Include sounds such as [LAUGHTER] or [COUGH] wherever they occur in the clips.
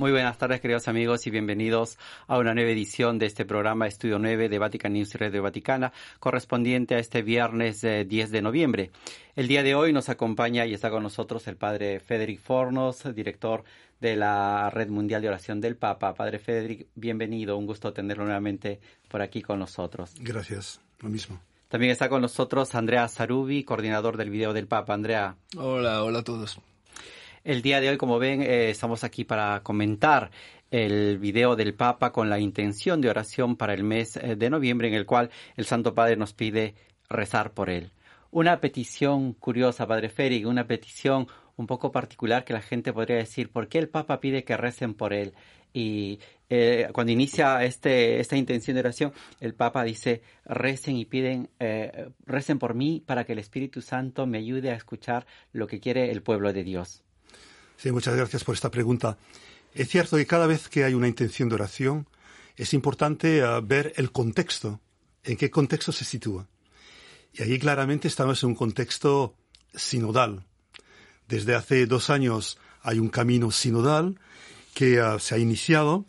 Muy buenas tardes, queridos amigos, y bienvenidos a una nueva edición de este programa Estudio 9 de Vatican News y Radio Vaticana, correspondiente a este viernes 10 eh, de noviembre. El día de hoy nos acompaña y está con nosotros el padre Federic Fornos, director de la Red Mundial de Oración del Papa. Padre Federic, bienvenido, un gusto tenerlo nuevamente por aquí con nosotros. Gracias, lo mismo. También está con nosotros Andrea Sarubi, coordinador del video del Papa. Andrea. Hola, hola a todos. El día de hoy, como ven, eh, estamos aquí para comentar el video del Papa con la intención de oración para el mes eh, de noviembre en el cual el Santo Padre nos pide rezar por él. Una petición curiosa, Padre Félix, una petición un poco particular que la gente podría decir, ¿por qué el Papa pide que recen por él? Y eh, cuando inicia este, esta intención de oración, el Papa dice, recen y piden, recen por mí para que el Espíritu Santo me ayude a escuchar lo que quiere el pueblo de Dios. Sí, muchas gracias por esta pregunta. Es cierto que cada vez que hay una intención de oración, es importante eh, ver el contexto, en qué contexto se sitúa. Y ahí claramente estamos en un contexto sinodal. Desde hace dos años hay un camino sinodal que eh, se ha iniciado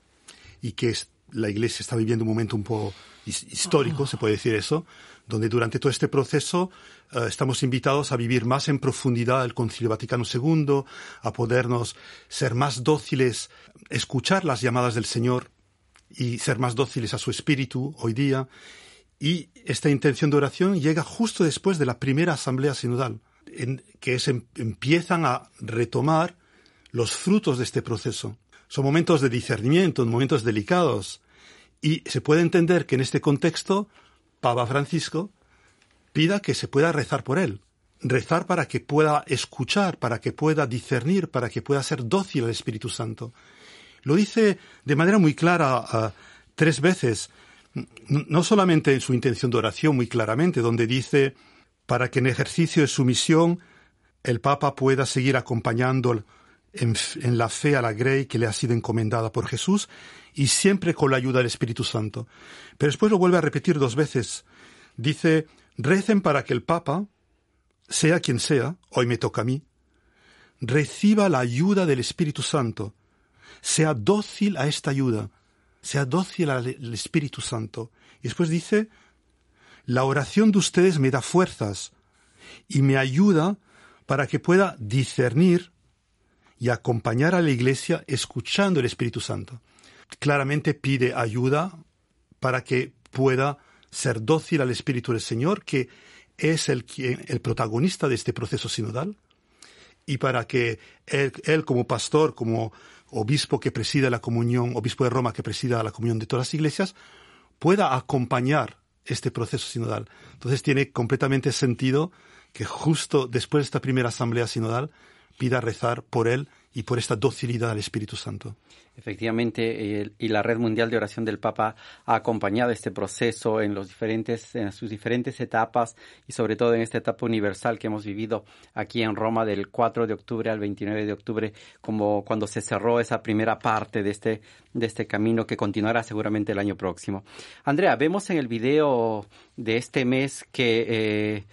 y que la Iglesia está viviendo un momento un poco histórico, se puede decir eso, donde durante todo este proceso eh, estamos invitados a vivir más en profundidad el Concilio Vaticano II, a podernos ser más dóciles, escuchar las llamadas del Señor y ser más dóciles a su espíritu hoy día. Y esta intención de oración llega justo después de la primera asamblea sinodal, en que em, empiezan a retomar los frutos de este proceso. Son momentos de discernimiento, momentos delicados, y se puede entender que en este contexto Papa Francisco pida que se pueda rezar por él, rezar para que pueda escuchar, para que pueda discernir, para que pueda ser dócil al Espíritu Santo. Lo dice de manera muy clara ah, tres veces, no solamente en su intención de oración muy claramente, donde dice para que en ejercicio de su misión el Papa pueda seguir acompañando en, en, la fe a la Grey que le ha sido encomendada por Jesús y siempre con la ayuda del Espíritu Santo. Pero después lo vuelve a repetir dos veces. Dice Recen para que el Papa, sea quien sea, hoy me toca a mí, reciba la ayuda del Espíritu Santo, sea dócil a esta ayuda, sea dócil al Espíritu Santo. Y después dice, la oración de ustedes me da fuerzas y me ayuda para que pueda discernir y acompañar a la Iglesia escuchando el Espíritu Santo. Claramente pide ayuda para que pueda ser dócil al Espíritu del Señor, que es el, el protagonista de este proceso sinodal, y para que él, como pastor, como obispo que presida la comunión, obispo de Roma que presida la comunión de todas las iglesias, pueda acompañar este proceso sinodal. Entonces tiene completamente sentido que justo después de esta primera asamblea sinodal pida rezar por él y por esta docilidad al Espíritu Santo. Efectivamente, y la Red Mundial de Oración del Papa ha acompañado este proceso en, los diferentes, en sus diferentes etapas y sobre todo en esta etapa universal que hemos vivido aquí en Roma del 4 de octubre al 29 de octubre, como cuando se cerró esa primera parte de este, de este camino que continuará seguramente el año próximo. Andrea, vemos en el video de este mes que... Eh,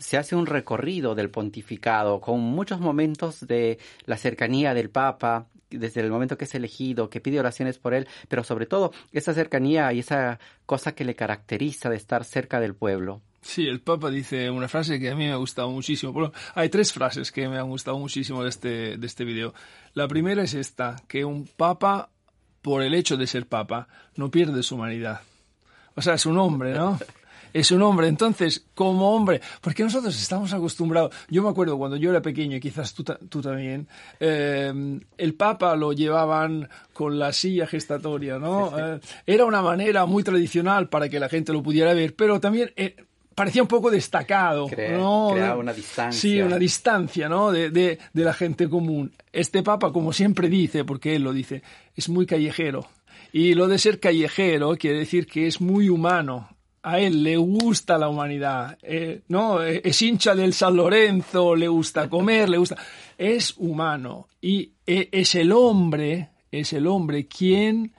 se hace un recorrido del pontificado con muchos momentos de la cercanía del Papa, desde el momento que es elegido, que pide oraciones por él, pero sobre todo esa cercanía y esa cosa que le caracteriza de estar cerca del pueblo. Sí, el Papa dice una frase que a mí me ha gustado muchísimo. Hay tres frases que me han gustado muchísimo de este, de este video. La primera es esta, que un Papa, por el hecho de ser Papa, no pierde su humanidad. O sea, es un hombre, ¿no? [LAUGHS] es un hombre. Entonces, como hombre, porque nosotros estamos acostumbrados, yo me acuerdo cuando yo era pequeño, y quizás tú, tú también, eh, el Papa lo llevaban con la silla gestatoria, ¿no? Eh, era una manera muy tradicional para que la gente lo pudiera ver, pero también... Eh, parecía un poco destacado, ¿no? Creaba una distancia. Sí, una distancia, ¿no? De, de, de la gente común. Este Papa, como siempre dice, porque él lo dice, es muy callejero. Y lo de ser callejero quiere decir que es muy humano a él le gusta la humanidad, eh, ¿no? Eh, es hincha del San Lorenzo, le gusta comer, le gusta... Es humano y eh, es el hombre, es el hombre quien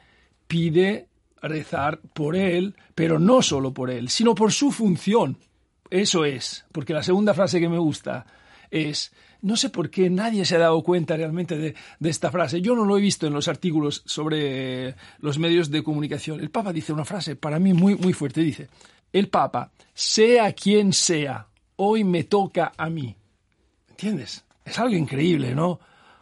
pide rezar por él, pero no solo por él, sino por su función. Eso es, porque la segunda frase que me gusta es, no sé por qué nadie se ha dado cuenta realmente de, de, esta frase. Yo no lo he visto en los artículos sobre los medios de comunicación. El Papa dice una frase para mí muy, muy fuerte. Dice, el Papa, sea quien sea, hoy me toca a mí. ¿Entiendes? Es algo increíble, ¿no?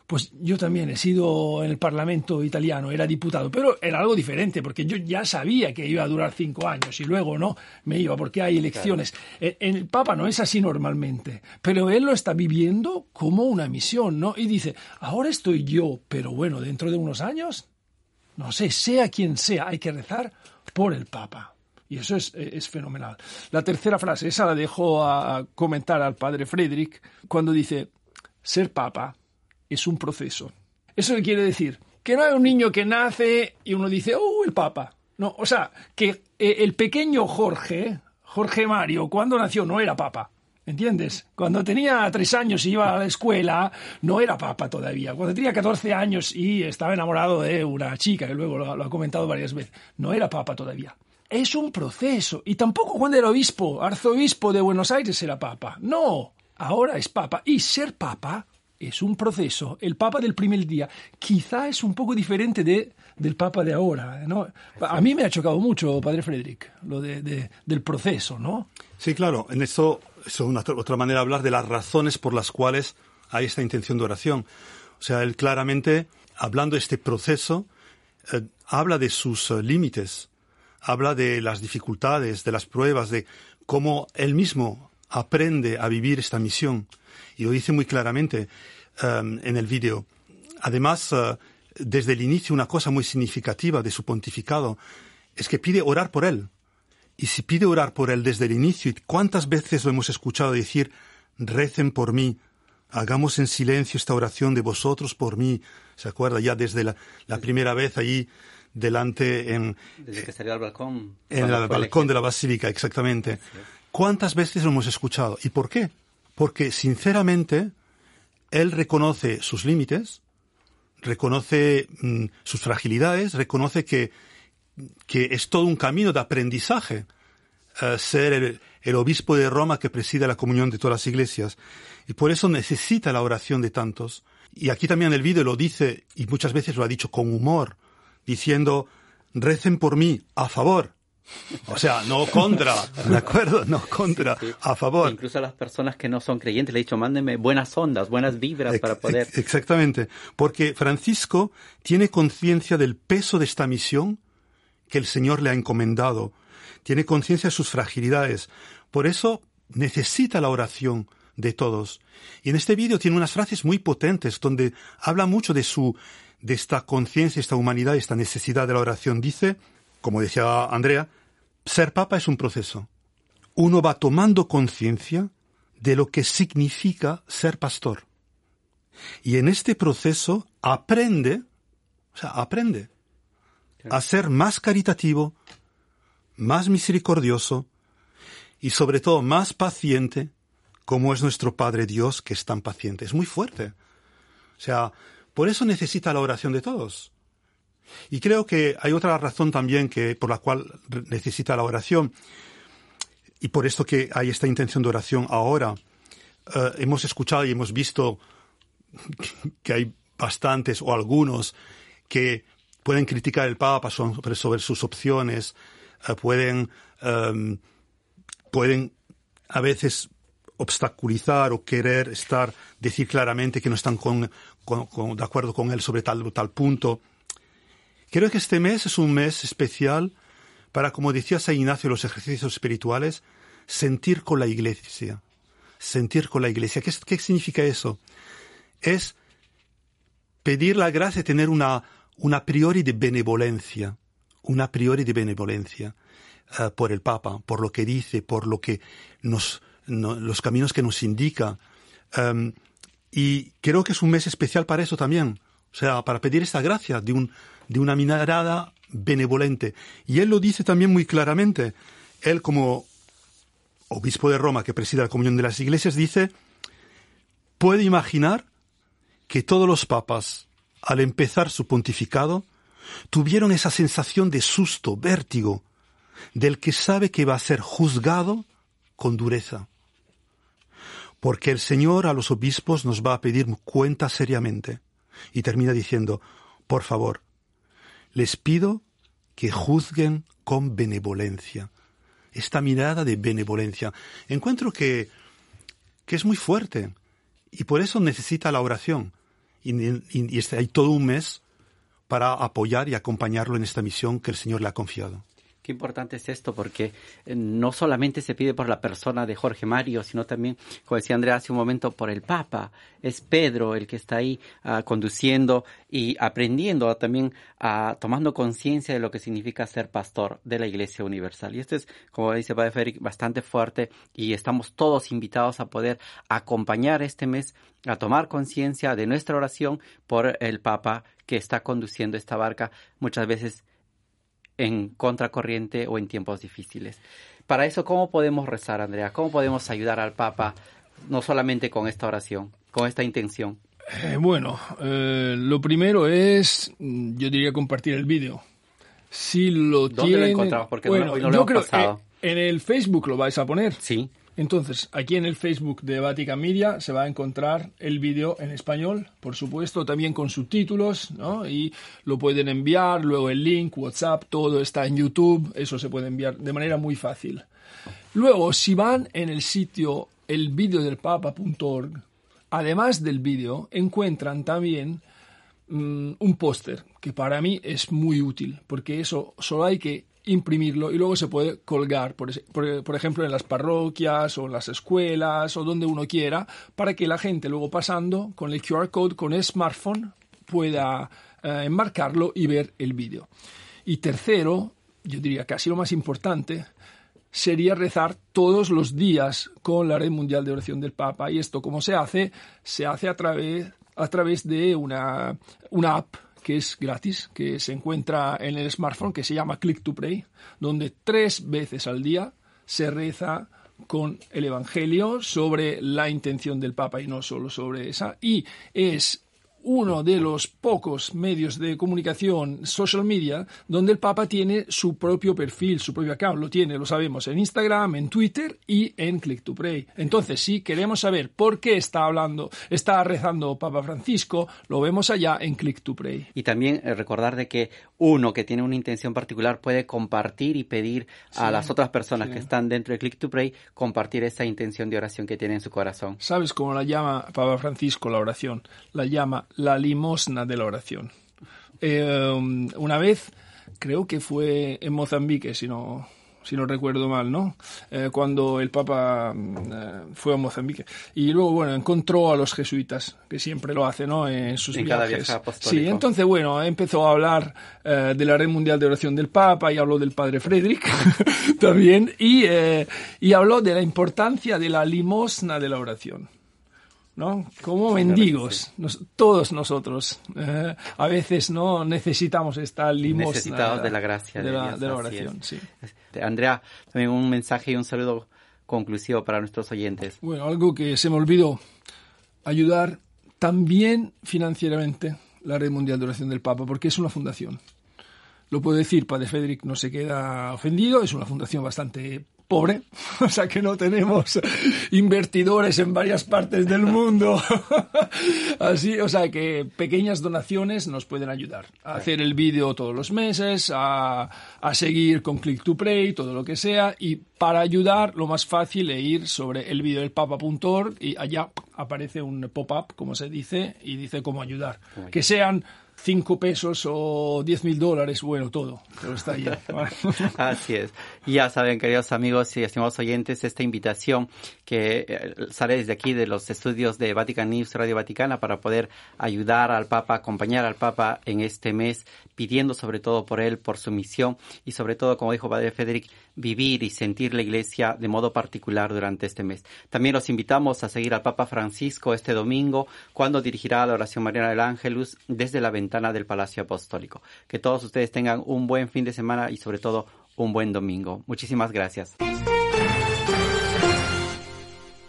Pues yo también he sido en el Parlamento italiano, era diputado, pero era algo diferente, porque yo ya sabía que iba a durar cinco años y luego no me iba, porque hay elecciones. En el Papa no es así normalmente, pero él lo está viviendo como una misión, ¿no? Y dice, ahora estoy yo, pero bueno, dentro de unos años, no sé, sea quien sea, hay que rezar por el Papa. Y eso es, es, fenomenal. La tercera frase, esa la dejo a comentar al padre Frederick, cuando dice, ser papa es un proceso. ¿Eso qué quiere decir? Que no hay un niño que nace y uno dice, ¡oh, el Papa! No, o sea, que el pequeño Jorge, Jorge Mario, cuando nació no era Papa. ¿Entiendes? Cuando tenía tres años y iba a la escuela, no era papa todavía. Cuando tenía 14 años y estaba enamorado de una chica, que luego lo, lo, ha comentado varias veces, no era papa todavía. Es un proceso. Y tampoco cuando era obispo, arzobispo de Buenos Aires era papa. No, ahora es papa. Y ser papa es un proceso. El Papa del primer día quizá es un poco diferente de, del Papa de ahora. A mí me ha chocado mucho, Padre Frederick, lo de, de, del proceso, ¿no? Sí, claro. En esto es otra manera de hablar de las razones por las cuales hay esta intención de oración. O sea, él claramente, hablando de este proceso, eh, habla de sus eh, límites, habla de las dificultades, de las pruebas, de cómo él mismo aprende a vivir esta misión y lo dice muy claramente um, en el vídeo. Además, uh, desde el inicio, una cosa muy significativa de su pontificado es que pide orar por él. Y si pide orar por él desde el inicio, ¿cuántas veces lo hemos escuchado decir, recen por mí, hagamos en silencio esta oración de vosotros por mí? ¿Se acuerda? Ya desde la, la primera vez allí delante en... Desde que salió al balcón. En el balcón de la basílica, exactamente. ¿Cuántas veces lo hemos escuchado? ¿Y por qué? porque sinceramente él reconoce sus límites, reconoce mm, sus fragilidades, reconoce que, que, es todo un camino de aprendizaje uh, ser el, el, obispo de Roma que preside la comunión de todas las iglesias. Y por eso necesita la oración de tantos. Y aquí también el vídeo lo dice, y muchas veces lo ha dicho con humor, diciendo, recen por mí, a favor, o sea, no contra, ¿de acuerdo? No contra, a favor. Incluso a las personas que no son creyentes le he dicho, mándenme buenas ondas, buenas vibras para poder. Exactamente, porque Francisco tiene conciencia del peso de esta misión que el Señor le ha encomendado, tiene conciencia de sus fragilidades, por eso necesita la oración de todos. Y en este vídeo tiene unas frases muy potentes donde habla mucho de su, de esta conciencia, esta humanidad, esta necesidad de la oración. Dice, como decía Andrea, ser papa es un proceso. Uno va tomando conciencia de lo que significa ser pastor. Y en este proceso aprende, o sea, aprende a ser más caritativo, más misericordioso y sobre todo más paciente, como es nuestro Padre Dios que es tan paciente. Es muy fuerte. O sea, por eso necesita la oración de todos. Y creo que hay otra razón también que, por la cual necesita la oración, y por esto que hay esta intención de oración ahora. Uh, hemos escuchado y hemos visto [LAUGHS] que hay bastantes o algunos que pueden criticar el Papa sobre, sobre sus opciones, uh, pueden, um, pueden a veces obstaculizar o querer estar, decir claramente que no están con, con, de acuerdo con él sobre tal o tal punto. Creo que este mes es un mes especial para, como decía San Ignacio, los ejercicios espirituales, sentir con la iglesia. Sentir con la iglesia. ¿Qué, qué significa eso? Es pedir la gracia tener una, una priori de benevolencia, una priori de benevolencia uh, por el Papa, por lo que dice, por lo que nos, no, los caminos que nos indica. Um, y creo que es un mes especial para eso también. O sea, para pedir esta gracia de un, de una mirada benevolente. Y él lo dice también muy claramente él como obispo de Roma que preside la comunión de las iglesias dice, puede imaginar que todos los papas, al empezar su pontificado, tuvieron esa sensación de susto, vértigo, del que sabe que va a ser juzgado con dureza. Porque el Señor a los obispos nos va a pedir cuenta seriamente. Y termina diciendo, por favor, les pido que juzguen con benevolencia. Esta mirada de benevolencia. Encuentro que, que es muy fuerte y por eso necesita la oración. Y, y, hay todo un mes para apoyar y acompañarlo en esta misión que el Señor le ha confiado. Qué importante es esto, porque eh, no solamente se pide por la persona de Jorge Mario, sino también, como decía Andrea hace un momento, por el Papa. Es Pedro el que está ahí uh, conduciendo y aprendiendo también, uh, tomando conciencia de lo que significa ser pastor de la Iglesia Universal. Y esto es, como dice Padre Federic, bastante fuerte y estamos todos invitados a poder acompañar este mes a tomar conciencia de nuestra oración por el Papa que está conduciendo esta barca muchas veces en contracorriente o en tiempos difíciles. Para eso, ¿cómo podemos rezar, Andrea? ¿Cómo podemos ayudar al Papa, no solamente con esta oración, con esta intención? Eh, bueno, eh, lo primero es, yo diría, compartir el vídeo. Si lo ¿Dónde lo encontramos? Porque bueno, no, no lo yo hemos creo pasado. que en el Facebook lo vais a poner. Sí. Entonces, aquí en el Facebook de Vatican Media se va a encontrar el vídeo en español, por supuesto, también con subtítulos, ¿no? Y lo pueden enviar, luego el link, WhatsApp, todo está en YouTube, eso se puede enviar de manera muy fácil. Luego, si van en el sitio elvideodelpapa.org, además del vídeo, encuentran también mm, un póster que para mí es muy útil, porque eso solo hay que imprimirlo y luego se puede colgar, por, por ejemplo, en las parroquias o en las escuelas o donde uno quiera, para que la gente luego pasando con el QR code, con el smartphone, pueda eh, enmarcarlo y ver el vídeo. Y tercero, yo diría casi lo más importante, sería rezar todos los días con la Red Mundial de Oración del Papa. Y esto, ¿cómo se hace? Se hace a través, a través de una, una app que es gratis, que se encuentra en el smartphone, que se llama Click to Pray, donde tres veces al día se reza con el Evangelio sobre la intención del Papa y no solo sobre esa. Y es uno de los pocos medios de comunicación social media donde el Papa tiene su propio perfil, su propio account. Lo tiene, lo sabemos, en Instagram, en Twitter y en Click to Pray. Entonces, si queremos saber por qué está hablando, está rezando Papa Francisco, lo vemos allá en Click to Pray. Y también eh, recordar de que uno que tiene una intención particular puede compartir y pedir a Sí, las otras personas sí. que están dentro de Click to Pray compartir esa intención de oración que tiene en su corazón. ¿Sabes cómo la llama Papa Francisco la oración? La llama la limosna de la oración. Eh, una vez, creo que fue en Mozambique, si no, si no recuerdo mal, ¿no? Eh, cuando el Papa eh, fue a Mozambique. Y luego, bueno, encontró a los jesuitas, que siempre lo hace, ¿no? En sus En cada viajes. viaje apostólico. Sí, entonces, bueno, empezó a hablar eh, de la Red Mundial de Oración del Papa y habló del Padre Frederick [LAUGHS] también. Y, y habló de la importancia de la limosna de la oración. ¿No? Como mendigos, nos- todos nosotros, eh, a veces no necesitamos esta limosna Necesitados de la gracia de de la, de oración. Sí. Andrea, también un mensaje y un saludo conclusivo para nuestros oyentes. Bueno, algo que se me olvidó, ayudar también financieramente la Red Mundial de Oración del Papa, porque es una fundación. Lo puedo decir, Padre Federic no se queda ofendido, es una fundación bastante pobre, [LAUGHS] o sea que no tenemos invertidores en varias partes del mundo. [LAUGHS] Así, o sea que pequeñas donaciones nos pueden ayudar a hacer el vídeo todos los meses, a, a seguir con Click to Pray, todo lo que sea, y para ayudar lo más fácil es ir sobre el vídeo del papa.org y allá aparece un pop-up, como se dice, y dice cómo ayudar. Que sean 5 pesos o 10 mil dólares, bueno, todo, todo está ahí. [LAUGHS] Así es. Ya saben, queridos amigos y estimados oyentes, esta invitación que eh, sale desde aquí de los estudios de Vatican News, Radio Vaticana, para poder ayudar al Papa, acompañar al Papa en este mes, pidiendo sobre todo por él, por su misión y sobre todo, como dijo Padre Federic, vivir y sentir la Iglesia de modo particular durante este mes. También los invitamos a seguir al Papa Francisco este domingo, cuando dirigirá la oración mariana del Ángelus desde la ventana del Palacio Apostólico. Que todos ustedes tengan un buen fin de semana y sobre todo un buen domingo. Muchísimas gracias.